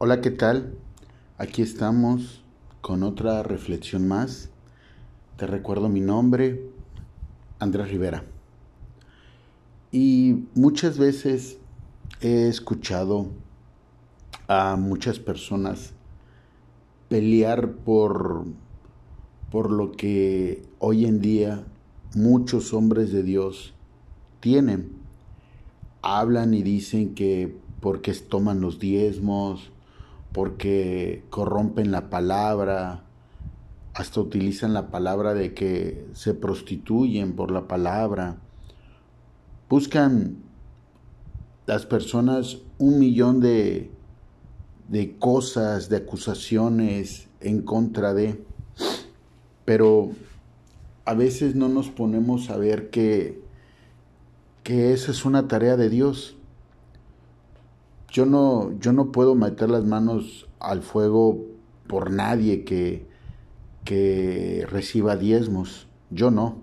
Hola, ¿qué tal? Aquí estamos con otra reflexión más. Te recuerdo mi nombre, Andrés Rivera. Y muchas veces he escuchado a muchas personas pelear por, por lo que hoy en día muchos hombres de Dios tienen. Hablan y dicen que porque toman los diezmos, porque corrompen la palabra, hasta utilizan la palabra de que se prostituyen por la palabra. Buscan las personas un millón de, de cosas, de acusaciones en contra de, pero a veces no nos ponemos a ver que, que esa es una tarea de Dios yo no, yo no puedo meter las manos al fuego por nadie que, que reciba diezmos. Yo no.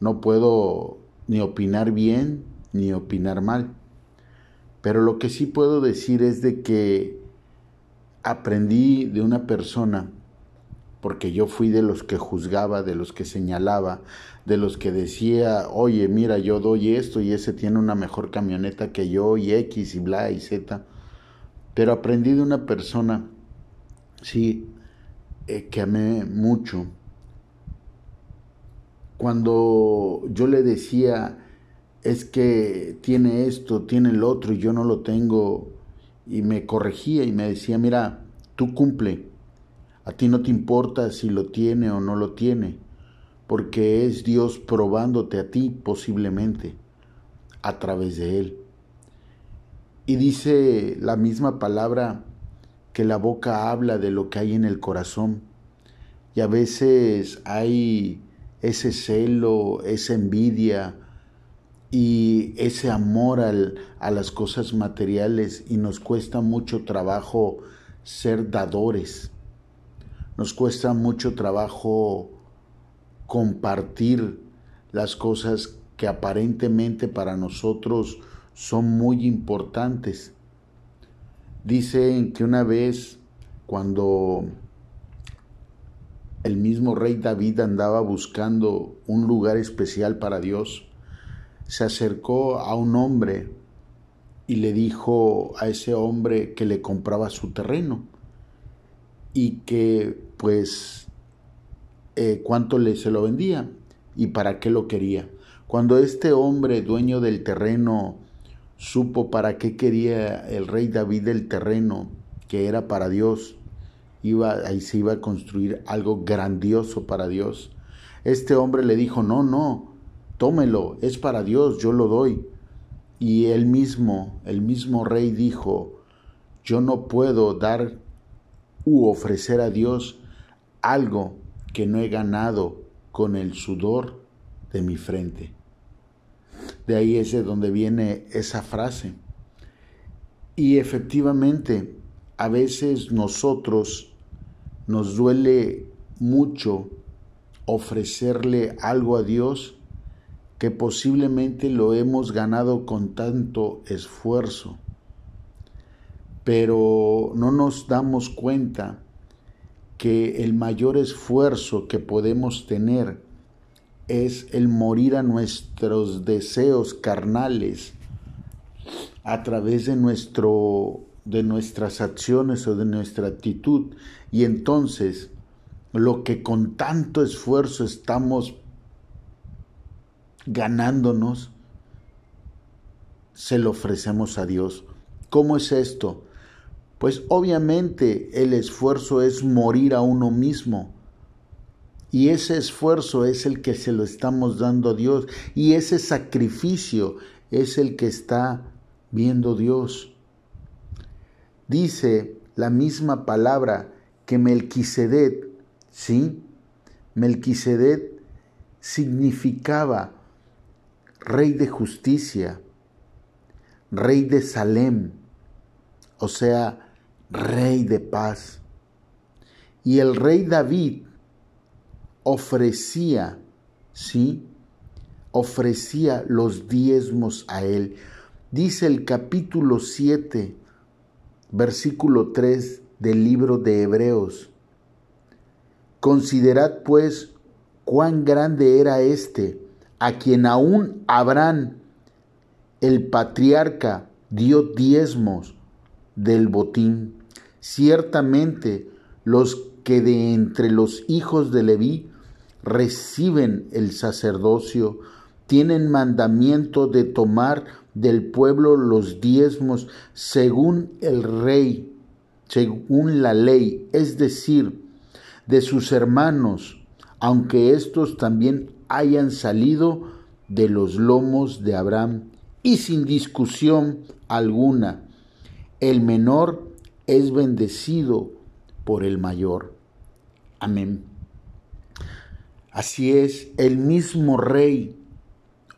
No puedo ni opinar bien ni opinar mal. Pero lo que sí puedo decir es de que aprendí de una persona porque yo fui de los que juzgaba, de los que señalaba, de los que decía, oye, mira, yo doy esto y ese tiene una mejor camioneta que yo y X y bla y Z. Pero aprendí de una persona, sí, eh, que amé mucho. Cuando yo le decía, es que tiene esto, tiene el otro y yo no lo tengo, y me corregía y me decía, mira, tú cumple a ti no te importa si lo tiene o no lo tiene, porque es Dios probándote a ti posiblemente a través de Él. Y dice la misma palabra que la boca habla de lo que hay en el corazón. Y a veces hay ese celo, esa envidia y ese amor a las cosas materiales y nos cuesta mucho trabajo ser dadores nos cuesta mucho trabajo compartir las cosas que aparentemente para nosotros son muy importantes. Dicen que una vez cuando el mismo rey David andaba buscando un lugar especial para Dios, se acercó a un hombre y le dijo a ese hombre que le compraba su terreno y que pues eh, cuánto le se lo vendía y para qué lo quería. Cuando este hombre, dueño del terreno, supo para qué quería el rey David el terreno, que era para Dios, iba, ahí se iba a construir algo grandioso para Dios. Este hombre le dijo, no, no, tómelo, es para Dios, yo lo doy. Y él mismo, el mismo rey dijo, yo no puedo dar u ofrecer a Dios algo que no he ganado con el sudor de mi frente. De ahí es de donde viene esa frase. Y efectivamente, a veces nosotros nos duele mucho ofrecerle algo a Dios que posiblemente lo hemos ganado con tanto esfuerzo pero no nos damos cuenta que el mayor esfuerzo que podemos tener es el morir a nuestros deseos carnales a través de nuestro de nuestras acciones o de nuestra actitud y entonces lo que con tanto esfuerzo estamos ganándonos se lo ofrecemos a Dios. ¿Cómo es esto? Pues obviamente el esfuerzo es morir a uno mismo. Y ese esfuerzo es el que se lo estamos dando a Dios. Y ese sacrificio es el que está viendo Dios. Dice la misma palabra que Melquisedec, ¿sí? Melquisedec significaba rey de justicia, rey de Salem, o sea, rey de paz. Y el rey David ofrecía, ¿sí? Ofrecía los diezmos a él. Dice el capítulo 7, versículo 3 del libro de Hebreos. Considerad pues cuán grande era éste, a quien aún Abraham, el patriarca, dio diezmos del botín. Ciertamente los que de entre los hijos de Leví reciben el sacerdocio, tienen mandamiento de tomar del pueblo los diezmos según el rey, según la ley, es decir, de sus hermanos, aunque estos también hayan salido de los lomos de Abraham, y sin discusión alguna, el menor es bendecido por el mayor. Amén. Así es, el mismo rey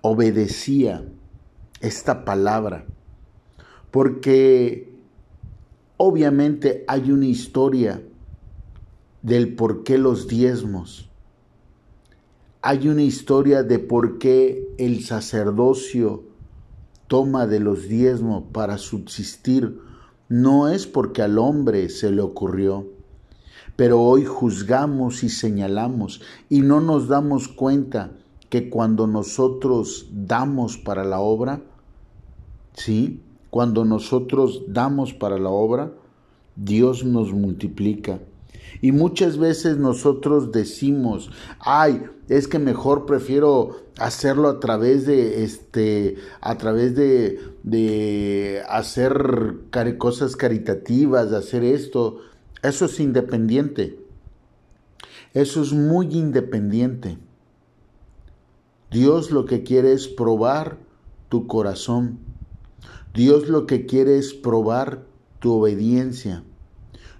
obedecía esta palabra, porque obviamente hay una historia del por qué los diezmos. Hay una historia de por qué el sacerdocio toma de los diezmos para subsistir. No es porque al hombre se le ocurrió, pero hoy juzgamos y señalamos y no nos damos cuenta que cuando nosotros damos para la obra, ¿sí? Cuando nosotros damos para la obra, Dios nos multiplica. Y muchas veces nosotros decimos, ay, es que mejor prefiero hacerlo a través de este, a través de, de hacer cosas caritativas, de hacer esto. Eso es independiente. Eso es muy independiente. Dios lo que quiere es probar tu corazón. Dios lo que quiere es probar tu obediencia.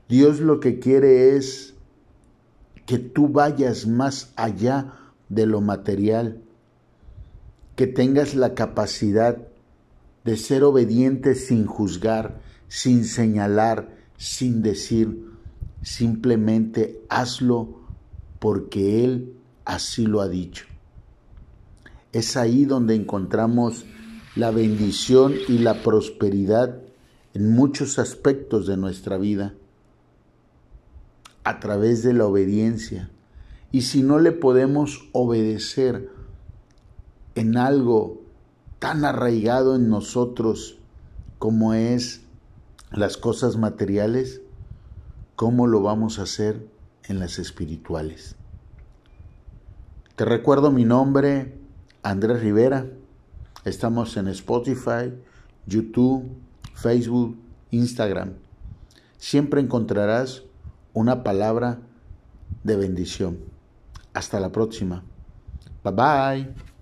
Dios lo que quiere es que tú vayas más allá de lo material, que tengas la capacidad de ser obediente sin juzgar, sin señalar, sin decir, simplemente hazlo porque Él así lo ha dicho. Es ahí donde encontramos la bendición y la prosperidad en muchos aspectos de nuestra vida, a través de la obediencia. Y si no le podemos obedecer en algo tan arraigado en nosotros como es las cosas materiales, ¿cómo lo vamos a hacer en las espirituales? Te recuerdo mi nombre, Andrés Rivera. Estamos en Spotify, YouTube, Facebook, Instagram. Siempre encontrarás una palabra de bendición. Hasta la próxima. Bye bye.